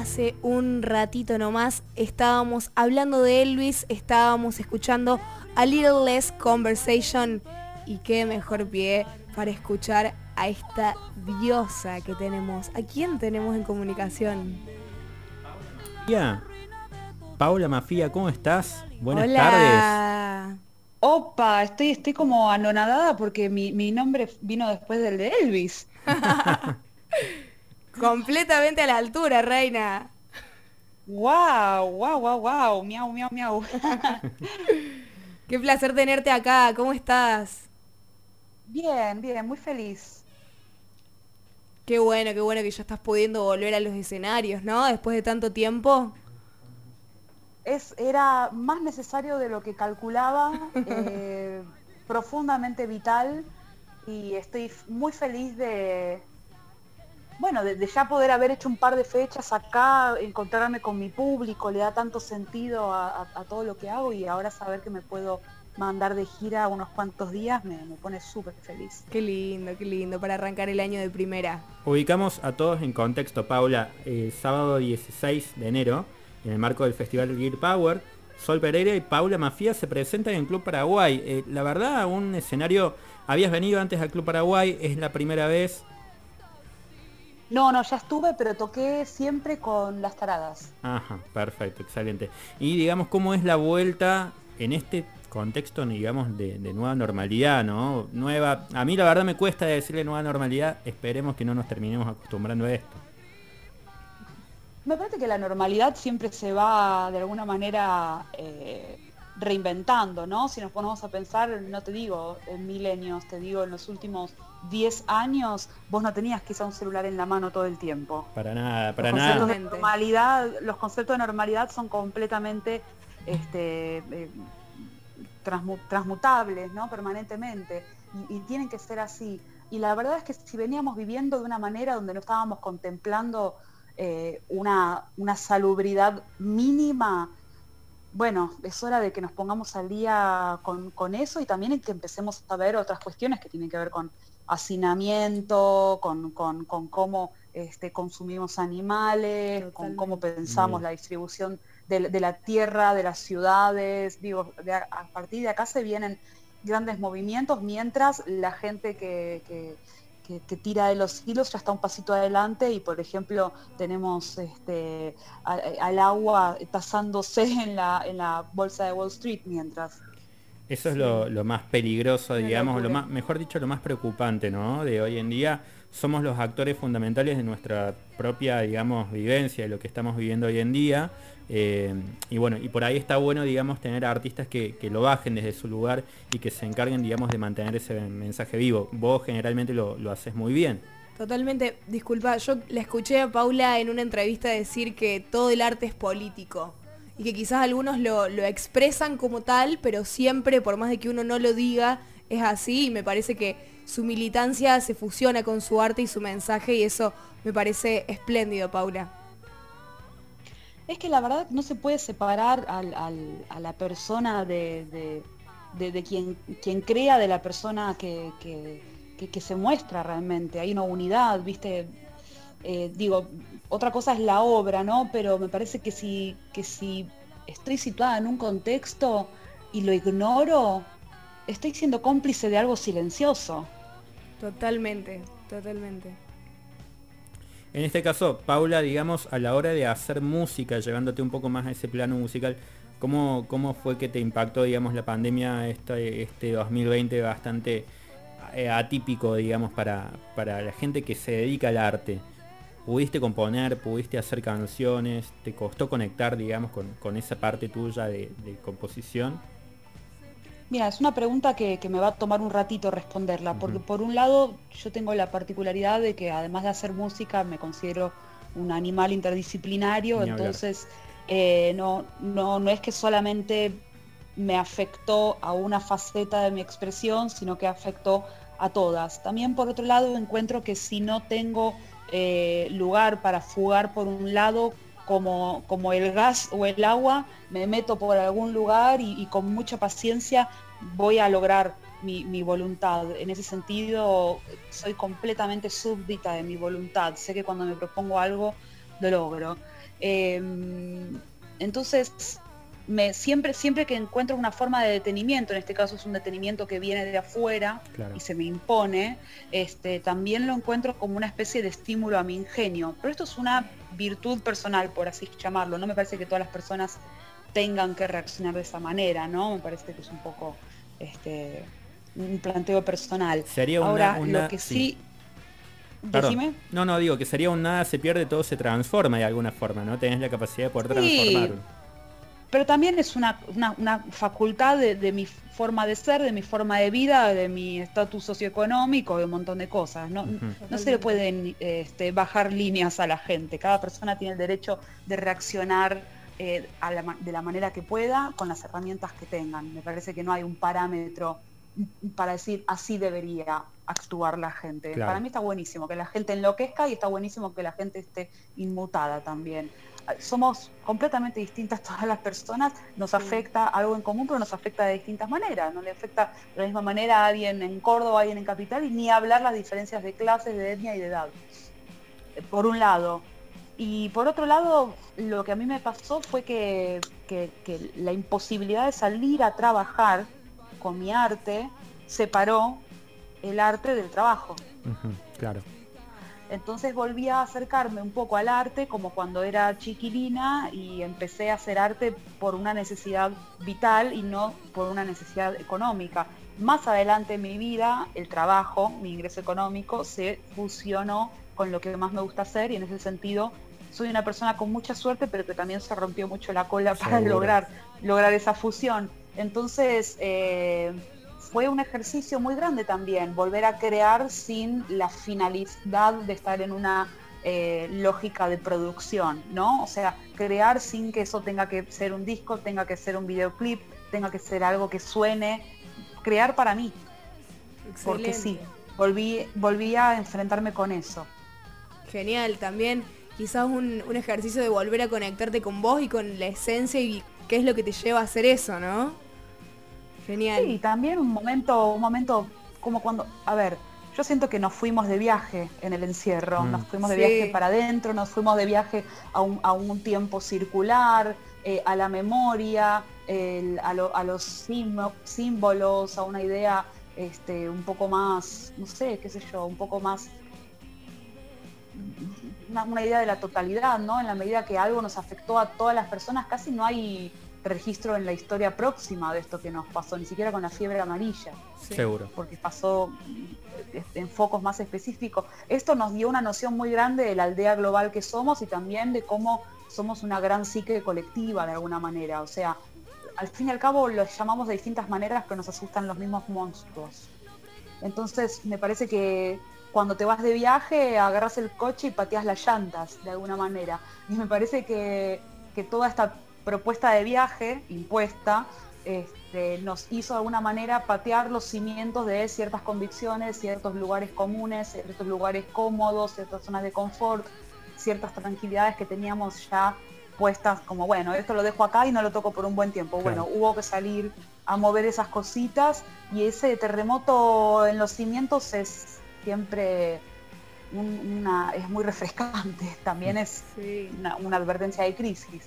hace un ratito nomás estábamos hablando de Elvis, estábamos escuchando A Little Less Conversation y qué mejor pie para escuchar a esta diosa que tenemos. ¿A quién tenemos en comunicación? Ya. Paula Mafía, ¿cómo estás? Buenas tardes. Opa, estoy, estoy como anonadada porque mi, mi nombre vino después del de Elvis. Completamente a la altura, reina. Wow, wow, wow, wow. Miau, miau, miau. Qué placer tenerte acá. ¿Cómo estás? Bien, bien, muy feliz. Qué bueno, qué bueno que ya estás pudiendo volver a los escenarios, ¿no? Después de tanto tiempo. Es, era más necesario de lo que calculaba, eh, profundamente vital y estoy muy feliz de, bueno, de, ya poder haber hecho un par de fechas acá, encontrarme con mi público, le da tanto sentido a, todo lo que hago y ahora saber que me puedo mandar de gira unos cuantos días me, pone súper feliz. Qué lindo, qué lindo, para arrancar el año de primera. Ubicamos a todos en contexto, Paula, eh, sábado 16 de enero, en el marco del Festival Gear Power, Sol Pereira y Paula Mafia se presentan en Club Paraguay. Eh, la verdad, un escenario, habías venido antes al Club Paraguay, es la primera vez, no, no, ya estuve, pero toqué siempre con las taradas. Ajá, perfecto, excelente. Y digamos, ¿cómo es la vuelta en este contexto, digamos, de, nueva normalidad, ¿no? Nueva, a mí la verdad me cuesta decirle nueva normalidad, esperemos que no nos terminemos acostumbrando a esto. Me parece que la normalidad siempre se va de alguna manera eh, reinventando, ¿no? Si nos ponemos a pensar, no te digo en milenios, te digo en los últimos 10 años, vos no tenías quizá un celular en la mano todo el tiempo. Para nada, para nada. normalidad, los conceptos de normalidad son completamente este, eh, transmutables, ¿no? Permanentemente. Y, tienen que ser así. Y la verdad es que si veníamos viviendo de una manera donde no estábamos contemplando eh, una, una salubridad mínima, bueno, es hora de que nos pongamos al día con, eso y también que empecemos a ver otras cuestiones que tienen que ver con hacinamiento, con, cómo este, consumimos animales, con cómo pensamos la distribución de, la tierra, de las ciudades. Digo, a partir de acá se vienen grandes movimientos mientras la gente que que, tira de los hilos ya está un pasito adelante y por ejemplo tenemos este, al agua tasándose en la, en la bolsa de Wall Street mientras. Eso es lo, más peligroso, digamos, lo más, mejor dicho, lo más preocupante, ¿no? De hoy en día somos los actores fundamentales de nuestra propia, digamos, vivencia, de lo que estamos viviendo hoy en día. Eh, y bueno, y por ahí está bueno, digamos, tener artistas que, lo bajen desde su lugar y que se encarguen, digamos, de mantener ese mensaje vivo. Vos generalmente lo, haces muy bien. Totalmente, disculpa, yo le escuché a Paula en una entrevista decir que todo el arte es político y que quizás algunos lo, lo, expresan como tal, pero siempre, por más de que uno no lo diga, es así y me parece que su militancia se fusiona con su arte y su mensaje y eso me parece espléndido, Paula es que la verdad no se puede separar a la persona de, quien, crea de la persona que, se muestra realmente. Hay una unidad, ¿viste? Eh, digo, otra cosa es la obra, ¿no? Pero me parece que si estoy situada en un contexto y lo ignoro, estoy siendo cómplice de algo silencioso. Totalmente, totalmente. En este caso, Paula, digamos, a la hora de hacer música, llevándote un poco más a ese plano musical, ¿cómo, cómo fue que te impactó, digamos, la pandemia este, este 2020 bastante eh, atípico, digamos, para, para la gente que se dedica al arte? ¿Pudiste componer, pudiste hacer canciones? ¿Te costó conectar, digamos, con, esa parte tuya de composición? Mira, es una pregunta que, me va a tomar un ratito responderla, porque por un lado yo tengo la particularidad de que además de hacer música me considero un animal interdisciplinario, entonces eh, no, no, no es que solamente me afectó a una faceta de mi expresión, sino que afectó a todas. También por otro lado encuentro que si no tengo eh, lugar para fugar por un lado, como, como el gas o el agua, me meto por algún lugar y, con mucha paciencia voy a lograr mi, voluntad. En ese sentido, soy completamente súbdita de mi voluntad. Sé que cuando me propongo algo, lo logro. Em, entonces, me, siempre, siempre que encuentro una forma de detenimiento, en este caso es un detenimiento que viene de afuera y se me impone, este, también lo encuentro como una especie de estímulo a mi ingenio. Pero esto es una virtud personal, por así llamarlo. No me parece que todas las personas tengan que reaccionar de esa manera, ¿no? Me parece que es un poco este, un planteo personal. Sería Ahora, lo que sí no, no, digo que sería un nada se pierde, todo se transforma de alguna forma, ¿no? Tenés la capacidad de poder transformarlo. Pero también es una, facultad de, mi forma de ser, de mi forma de vida, de mi estatus socioeconómico, de un montón de cosas. No, no se le pueden este, bajar líneas a la gente. Cada persona tiene el derecho de reaccionar eh, de la manera que pueda, con las herramientas que tengan. Me parece que no hay un parámetro para decir así debería actuar la gente. Para mí está buenísimo que la gente enloquezca y está buenísimo que la gente esté inmutada también. Somos completamente distintas todas las personas, nos afecta algo en común, pero nos afecta de distintas maneras. No le afecta de la misma manera a alguien en Córdoba, a alguien en Capital, y ni hablar las diferencias de clases, de etnia y de edad. Eh, por un lado. Y por otro lado, lo que a mí me pasó fue que, que la imposibilidad de salir a trabajar con mi arte separó el arte del trabajo. claro. Entonces volví a acercarme un poco al arte como cuando era chiquilina y empecé a hacer arte por una necesidad vital y no por una necesidad económica. Más adelante en mi vida, el trabajo, mi ingreso económico, se fusionó con lo que más me gusta hacer y en ese sentido soy una persona con mucha suerte, pero que también se rompió mucho la cola para lograr, lograr esa fusión. Entonces, eh, fue un ejercicio muy grande también, volver a crear sin la finalidad de estar en una eh, lógica de producción, ¿no? O sea, crear sin que eso tenga que ser un disco, tenga que ser un videoclip, tenga que ser algo que suene, crear para mí. Porque sí, volví, volví a enfrentarme con eso. Genial, también quizás un, un ejercicio de volver a conectarte con vos y con la esencia y qué es lo que te lleva a hacer eso, ¿no? Genial. Sí, también un momento, un momento como cuando, a ver, yo siento que nos fuimos de viaje en el encierro, mm. nos fuimos de viaje para adentro, nos fuimos de viaje a un, a un tiempo circular, eh, a la memoria, a, los símbolos, a una idea este, un poco más, no sé, qué sé yo, un poco más una, idea de la totalidad, ¿no? En la medida que algo nos afectó a todas las personas, casi no hay registro en la historia próxima de esto que nos pasó, ni siquiera con la fiebre amarilla. Seguro. Porque pasó este, en focos más específicos. Esto nos dio una noción muy grande de la aldea global que somos y también de cómo somos una gran psique colectiva de alguna manera. O sea, al fin y al cabo los llamamos de distintas maneras, pero nos asustan los mismos monstruos. Entonces, me parece que cuando te vas de viaje, agarras el coche y pateas las llantas, de alguna manera. Y me parece que, toda esta propuesta de viaje impuesta este, nos hizo de alguna manera patear los cimientos de ciertas convicciones, ciertos lugares comunes, ciertos lugares cómodos, ciertas zonas de confort, ciertas tranquilidades que teníamos ya puestas como, bueno, esto lo dejo acá y no lo toco por un buen tiempo. Bueno, hubo que salir a mover esas cositas y ese terremoto en los cimientos es siempre una, es muy refrescante, también es una, advertencia de crisis.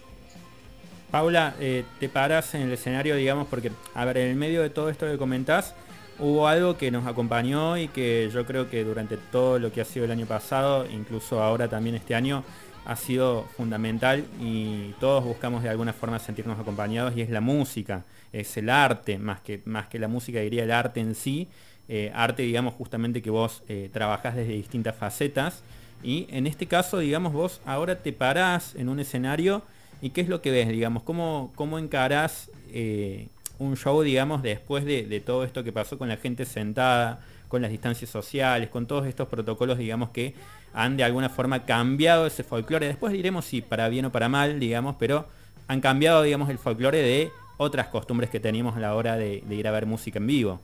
Paula, eh, te paras en el escenario, digamos, porque, a ver, en el medio de todo esto que comentás, hubo algo que nos acompañó y que yo creo que durante todo lo que ha sido el año pasado, incluso ahora también este año, ha sido fundamental y todos buscamos de alguna forma sentirnos acompañados y es la música, es el arte, más que, más que la música diría el arte en sí, eh, arte, digamos, justamente que vos eh, trabajás desde distintas facetas. Y en este caso, digamos, vos ahora te parás en un escenario y qué es lo que ves, digamos, cómo, cómo encarás eh, un show, digamos, después de, todo esto que pasó con la gente sentada, con las distancias sociales, con todos estos protocolos, digamos, que han de alguna forma cambiado ese folclore. Después diremos si para bien o para mal, digamos, pero han cambiado, digamos, el folclore de otras costumbres que teníamos a la hora de ir a ver música en vivo.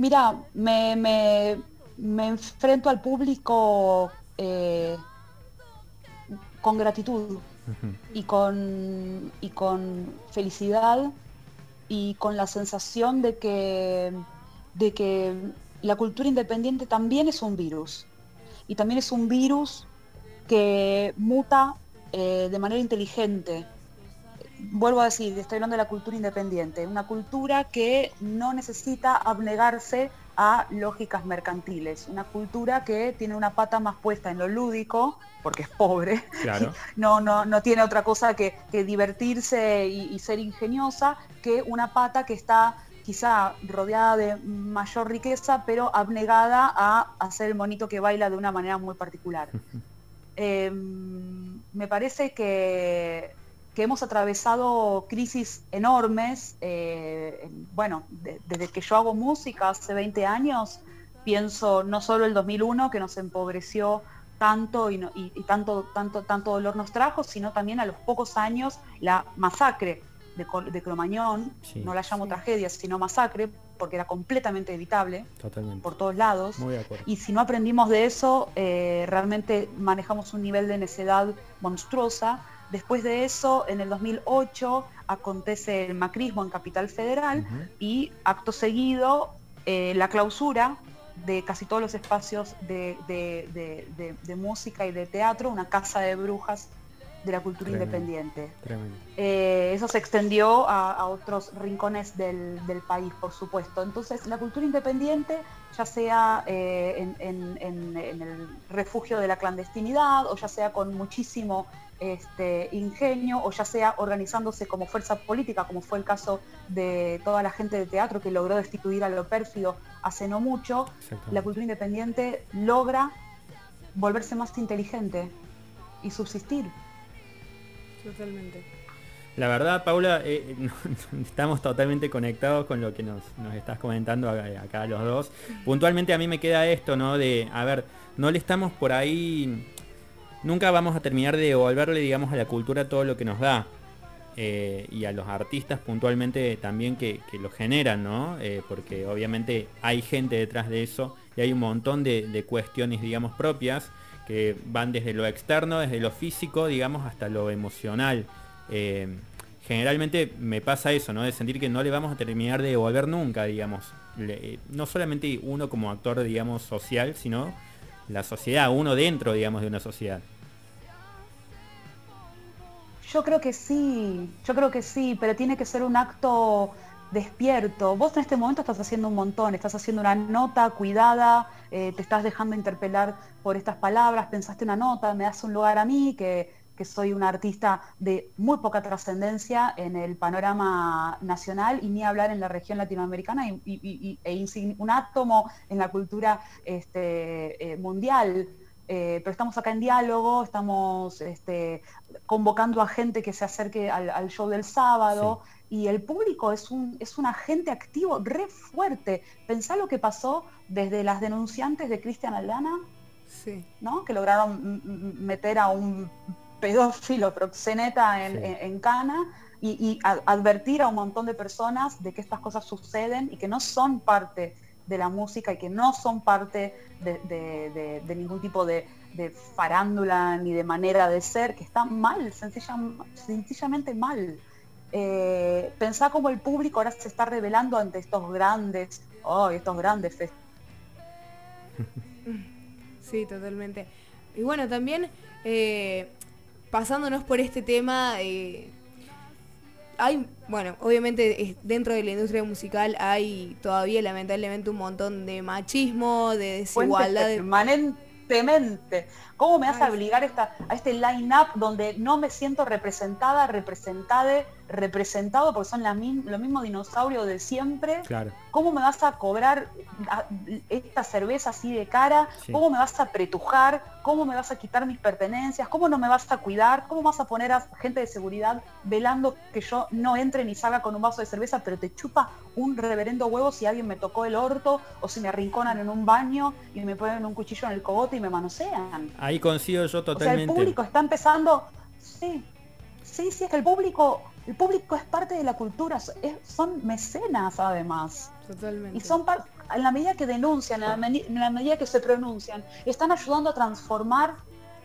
Mira, me, enfrento al público eh, con gratitud y, con, y con felicidad y con la sensación de que, de que la cultura independiente también es un virus. Y también es un virus que muta eh, de manera inteligente. Vuelvo a decir, estoy hablando de la cultura independiente, una cultura que no necesita abnegarse a lógicas mercantiles, una cultura que tiene una pata más puesta en lo lúdico, porque es pobre, no, no, no tiene otra cosa que, divertirse y, ser ingeniosa, que una pata que está quizá rodeada de mayor riqueza, pero abnegada a hacer el monito que baila de una manera muy particular. Em, me parece que que hemos atravesado crisis enormes. Eh, bueno, desde que yo hago música hace 20 años, pienso no solo el 2001 que nos empobreció tanto y, tanto, tanto, tanto dolor nos trajo, sino también a los pocos años la masacre de, Cromañón, no la llamo tragedia, sino masacre, porque era completamente evitable por todos lados. y si no aprendimos de eso, eh, realmente manejamos un nivel de necedad monstruosa Después de eso, en el 2008, acontece el macrismo en Capital Federal y acto seguido eh, la clausura de casi todos los espacios de, música y de teatro, una casa de brujas de la cultura independiente. Eh, eso se extendió a, otros rincones del, país, por supuesto. Entonces, la cultura independiente, ya sea eh, en, el refugio de la clandestinidad o ya sea con muchísimo este, ingenio o ya sea organizándose como fuerza política, como fue el caso de toda la gente de teatro que logró destituir a lo pérfido hace no mucho, la cultura independiente logra volverse más inteligente y subsistir. Totalmente. La verdad, Paula, eh, estamos totalmente conectados con lo que nos, nos estás comentando acá, los dos. Puntualmente a mí me queda esto, ¿no? De, a ver, no le estamos por ahí nunca vamos a terminar de devolverle, digamos, a la cultura todo lo que nos da. Eh, y a los artistas puntualmente también que, lo generan, ¿no? Eh, porque obviamente hay gente detrás de eso y hay un montón de, cuestiones, digamos, propias que van desde lo externo, desde lo físico, digamos, hasta lo emocional. Eh, generalmente me pasa eso, ¿no? De sentir que no le vamos a terminar de devolver nunca, digamos. no solamente uno como actor, digamos, social, sino la sociedad, uno dentro, digamos, de una sociedad. Yo creo que sí, yo creo que sí, pero tiene que ser un acto despierto. Vos en este momento estás haciendo un montón, estás haciendo una nota cuidada, eh, te estás dejando interpelar por estas palabras, pensaste una nota, me das un lugar a mí, que, soy una artista de muy poca trascendencia en el panorama nacional y ni hablar en la región latinoamericana y, e un átomo en la cultura este, eh, mundial. Eh, pero estamos acá en diálogo, estamos este, convocando a gente que se acerque al, show del sábado y el público es un, es un agente activo re fuerte. Pensá lo que pasó desde las denunciantes de Cristian Aldana, ¿no? que lograron meter a un pedófilo proxeneta en, Cana y, advertir a un montón de personas de que estas cosas suceden y que no son parte de la música y que no son parte de, ningún tipo de, farándula ni de manera de ser, que está mal, sencillamente mal. Eh, pensá como el público ahora se está revelando ante estos grandes, oh, estos grandes festivales. Sí, totalmente. Y bueno, también eh, pasándonos por este tema, eh, hay, bueno, obviamente dentro de la industria musical hay todavía lamentablemente un montón de machismo, de desigualdad. Permanentemente. ¿Cómo me vas a obligar esta, a este line-up donde no me siento representada, representada, representado, porque son la lo mismo dinosaurio de siempre? Claro. ¿Cómo me vas a cobrar esta cerveza así de cara? ¿Cómo me vas a pretujar? ¿Cómo me vas a quitar mis pertenencias? ¿Cómo no me vas a cuidar? ¿Cómo vas a poner a gente de seguridad velando que yo no entre ni salga con un vaso de cerveza, pero te chupa un reverendo huevo si alguien me tocó el orto o si me arrinconan en un baño y me ponen un cuchillo en el cogote y me manosean? Ahí coincido yo totalmente. el público está empezando, sí, sí, sí, es que el público, el público es parte de la cultura, son mecenas además. Totalmente. Y son en la medida que denuncian, en la, medida que se pronuncian, están ayudando a transformar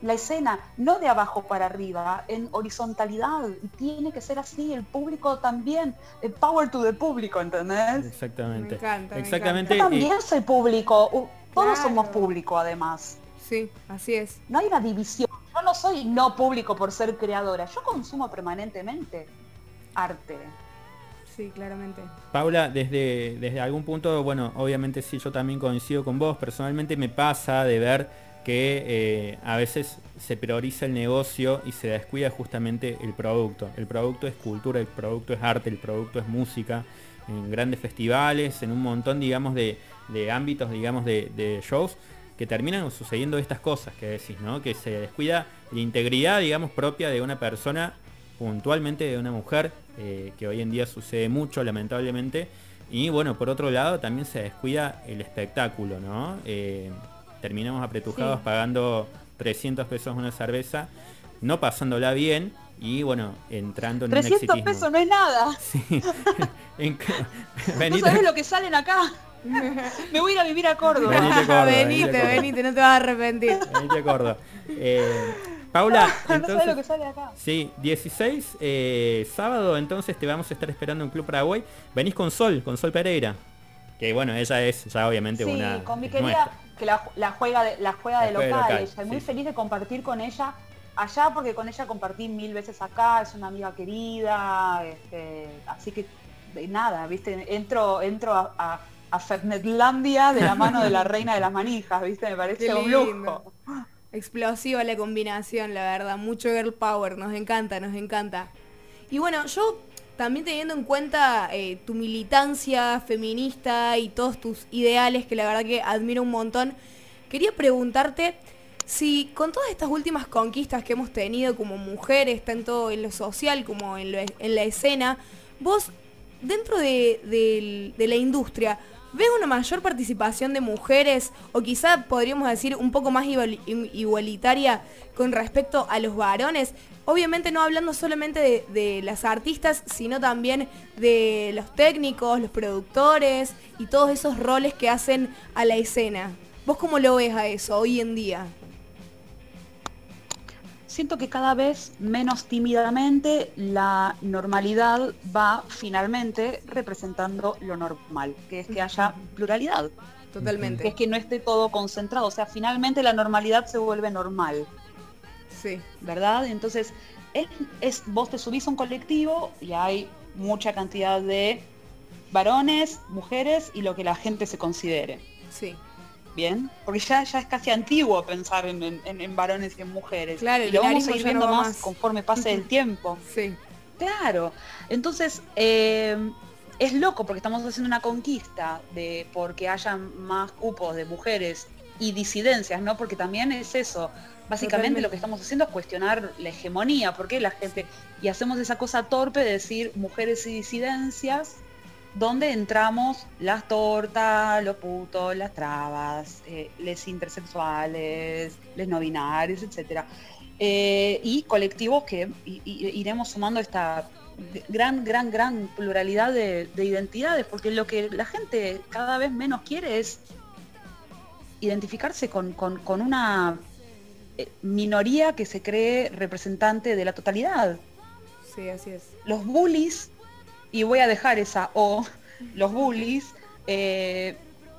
la escena, no de abajo para arriba, en horizontalidad. Y tiene que ser así, el público también, el power to the público, ¿entendés? Exactamente. Me encanta, Exactamente. Yo también soy público, todos somos público además. Sí, así es. No hay una división. Yo soy no público por ser creadora, yo consumo permanentemente arte. Sí, claramente. Paula, desde, desde algún punto, bueno, obviamente sí, yo también coincido con vos. Personalmente me pasa de ver que eh, a veces se prioriza el negocio y se descuida justamente el producto. El producto es cultura, el producto es arte, el producto es música, en grandes festivales, en un montón, digamos, de, ámbitos, digamos, de, shows que terminan sucediendo estas cosas que decís, ¿no? Que se descuida la integridad, digamos, propia de una persona, puntualmente de una mujer, eh, que hoy en día sucede mucho, lamentablemente. Y bueno, por otro lado, también se descuida el espectáculo, ¿no? Eh, terminamos apretujados pagando 300 pesos una cerveza, no pasándola bien y bueno, entrando en 300 pesos no es nada. Sí. ¿No sabes lo que salen acá? Me voy a ir a vivir a Córdoba. Venite, venite, venite, no te vas a arrepentir. Venite a Córdoba. Eh, Paula, entonces, lo que sale acá. Sí, 16, eh, sábado, entonces te vamos a estar esperando en Club Paraguay. Venís con Sol, con Sol Pereira. Que bueno, ella es ya obviamente una. Con mi querida, que la, juega de, la juega de local. Estoy muy feliz de compartir con ella allá porque con ella compartí mil veces acá, es una amiga querida, este, así que nada, viste, entro, entro a, a, Fernetlandia de la mano de la reina de las manijas, viste, me parece un lujo. Explosiva la combinación, la verdad, mucho girl power, nos encanta, nos encanta. Y bueno, yo también teniendo en cuenta eh, tu militancia feminista y todos tus ideales, que la verdad que admiro un montón, quería preguntarte si con todas estas últimas conquistas que hemos tenido como mujeres, tanto en lo social como en, la escena, vos dentro de, de la industria, ¿Ves una mayor participación de mujeres o quizá podríamos decir un poco más igualitaria con respecto a los varones? Obviamente no hablando solamente de, las artistas, sino también de los técnicos, los productores y todos esos roles que hacen a la escena. ¿Vos cómo lo ves a eso hoy en día? Siento que cada vez menos tímidamente la normalidad va finalmente representando lo normal, que es que haya pluralidad. Totalmente. Que es que no esté todo concentrado. O sea, finalmente la normalidad se vuelve normal. Sí. ¿Verdad? Entonces, es, vos te subís a un colectivo y hay mucha cantidad de varones, mujeres y lo que la gente se considere. Sí bien, porque ya, ya es casi antiguo pensar en, varones y en mujeres. Claro, y lo vamos a ir viendo más, conforme pase el tiempo. Sí. Claro. Entonces, eh, es loco porque estamos haciendo una conquista de porque haya más cupos de mujeres y disidencias, ¿no? Porque también es eso. Básicamente lo que estamos haciendo es cuestionar la hegemonía, porque la gente, y hacemos esa cosa torpe de decir mujeres y disidencias, donde entramos las tortas, los putos, las trabas, eh, les intersexuales, les no binarios, etc. Eh, y colectivos que iremos sumando esta gran, gran, gran pluralidad de, identidades, porque lo que la gente cada vez menos quiere es identificarse con, con una eh, minoría que se cree representante de la totalidad. Sí, así es. Los bullies y voy a dejar esa O, los bullies, eh,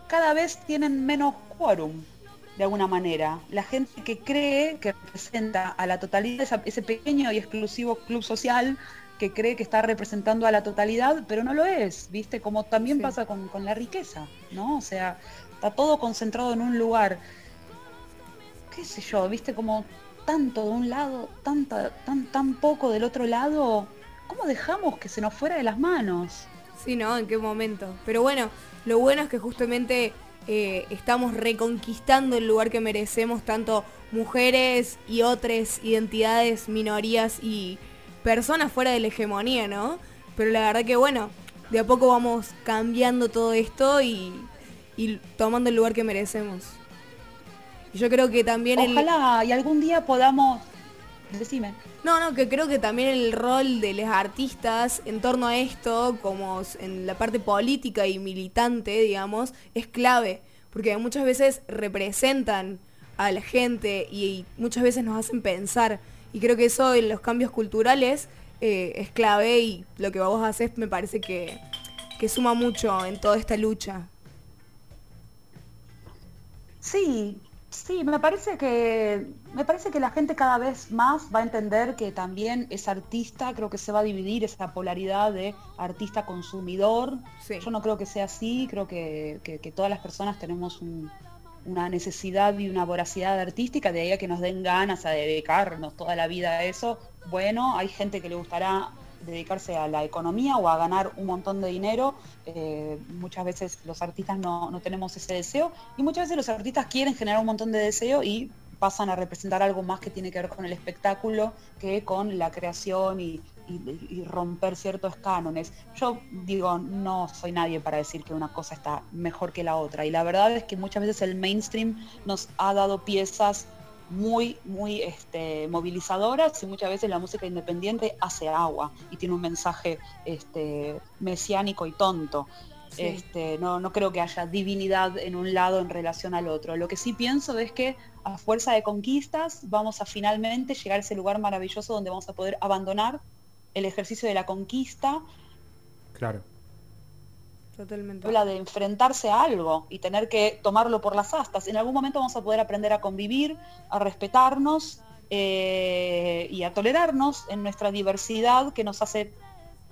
cada vez tienen menos quórum, de alguna manera. La gente que cree que representa a la totalidad, ese pequeño y exclusivo club social, que cree que está representando a la totalidad, pero no lo es, ¿viste? Como también pasa con, la riqueza, ¿no? O sea, está todo concentrado en un lugar, qué sé yo, ¿viste? Como tanto de un lado, tanta, tan, tan poco del otro lado, ¿cómo dejamos que se nos fuera de las manos? Sí, ¿no? ¿En qué momento? Pero bueno, lo bueno es que justamente eh, estamos reconquistando el lugar que merecemos, tanto mujeres y otras identidades, minorías y personas fuera de la hegemonía, ¿no? Pero la verdad que bueno, de a poco vamos cambiando todo esto y, tomando el lugar que merecemos. yo creo que también... Ojalá y algún día podamos Decime. No, no, que creo que también el rol de los artistas en torno a esto, como en la parte política y militante, digamos, es clave, porque muchas veces representan a la gente y, muchas veces nos hacen pensar. Y creo que eso en los cambios culturales eh, es clave y lo que vos haces me parece que, que suma mucho en toda esta lucha. Sí, Sí, me parece que me parece que la gente cada vez más va a entender que también es artista, creo que se va a dividir esa polaridad de artista consumidor. Yo no creo que sea así, creo que, todas las personas tenemos una necesidad y una voracidad artística, de ahí a que nos den ganas a dedicarnos toda la vida a eso. Bueno, hay gente que le gustará dedicarse a la economía o a ganar un montón de dinero. Eh, muchas veces los artistas no, tenemos ese deseo y muchas veces los artistas quieren generar un montón de deseo y pasan a representar algo más que tiene que ver con el espectáculo que con la creación y, romper ciertos cánones. Yo digo, no soy nadie para decir que una cosa está mejor que la otra. Y la verdad es que muchas veces el mainstream nos ha dado piezas muy, muy este, movilizadoras y muchas veces la música independiente hace agua y tiene un mensaje este, mesiánico y tonto. Este, no, no creo que haya divinidad en un lado en relación al otro. Lo que sí pienso es que a fuerza de conquistas vamos a finalmente llegar a ese lugar maravilloso donde vamos a poder abandonar el ejercicio de la conquista. Claro Totalmente. Habla de enfrentarse a algo y tener que tomarlo por las astas. En algún momento vamos a poder aprender a convivir, a respetarnos eh, y a tolerarnos en nuestra diversidad que nos hace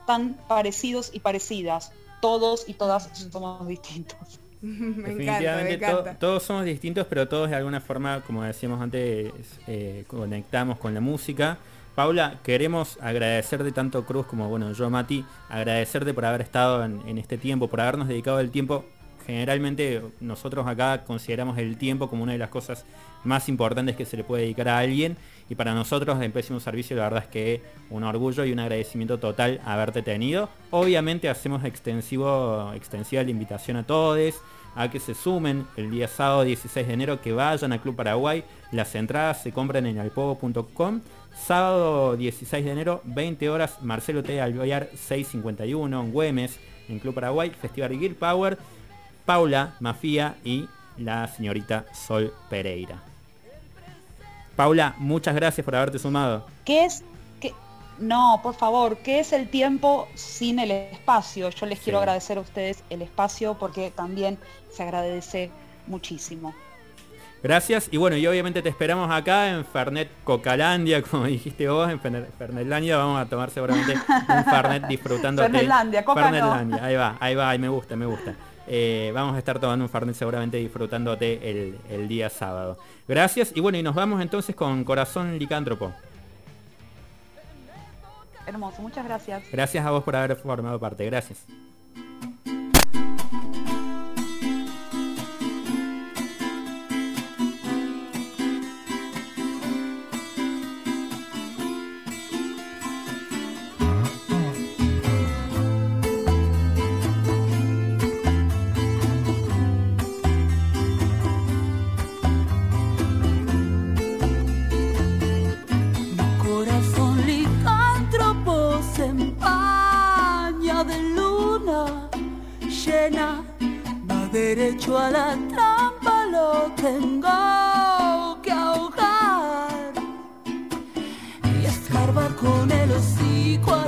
tan parecidos y parecidas. Todos y todas somos distintos. Definitivamente todos somos distintos, pero todos de alguna forma, como decíamos antes, eh, conectamos con la música Paula, queremos agradecerte tanto Cruz como bueno yo Mati, agradecerte por haber estado en, este tiempo, por habernos dedicado el tiempo. Generalmente nosotros acá consideramos el tiempo como una de las cosas más importantes que se le puede dedicar a alguien y para nosotros en Pésimo Servicio la verdad es que un orgullo y un agradecimiento total haberte tenido. Obviamente hacemos extensivo, extensiva la invitación a todos a que se sumen el día sábado 16 de enero, que vayan al Club Paraguay. Las entradas se compran en alpogo.com Sábado 16 de enero, 20 horas, Marcelo T. Alvear 651 en Güemes, en Club Paraguay, Festival Gear Power, Paula Mafía y la señorita Sol Pereira. Paula, muchas gracias por haberte sumado. ¿Qué es? Qué, no, por favor, ¿qué es el tiempo sin el espacio? Yo les quiero agradecer a ustedes el espacio porque también se agradece muchísimo. Gracias. Y bueno, y obviamente te esperamos acá en Fernet Cocalandia, como dijiste vos, en Fernetlandia. Vamos a tomar seguramente un Fernet disfrutando. Fernetlandia, Coca Fernetlandia, ahí va, ahí va, ahí me gusta, me gusta. Eh, vamos a estar tomando un Fernet seguramente disfrutándote el, el día sábado. Gracias. Y bueno, y nos vamos entonces con Corazón Licántropo. Hermoso, muchas gracias. Gracias a vos por haber formado parte. Gracias. Escarbar con el hocico,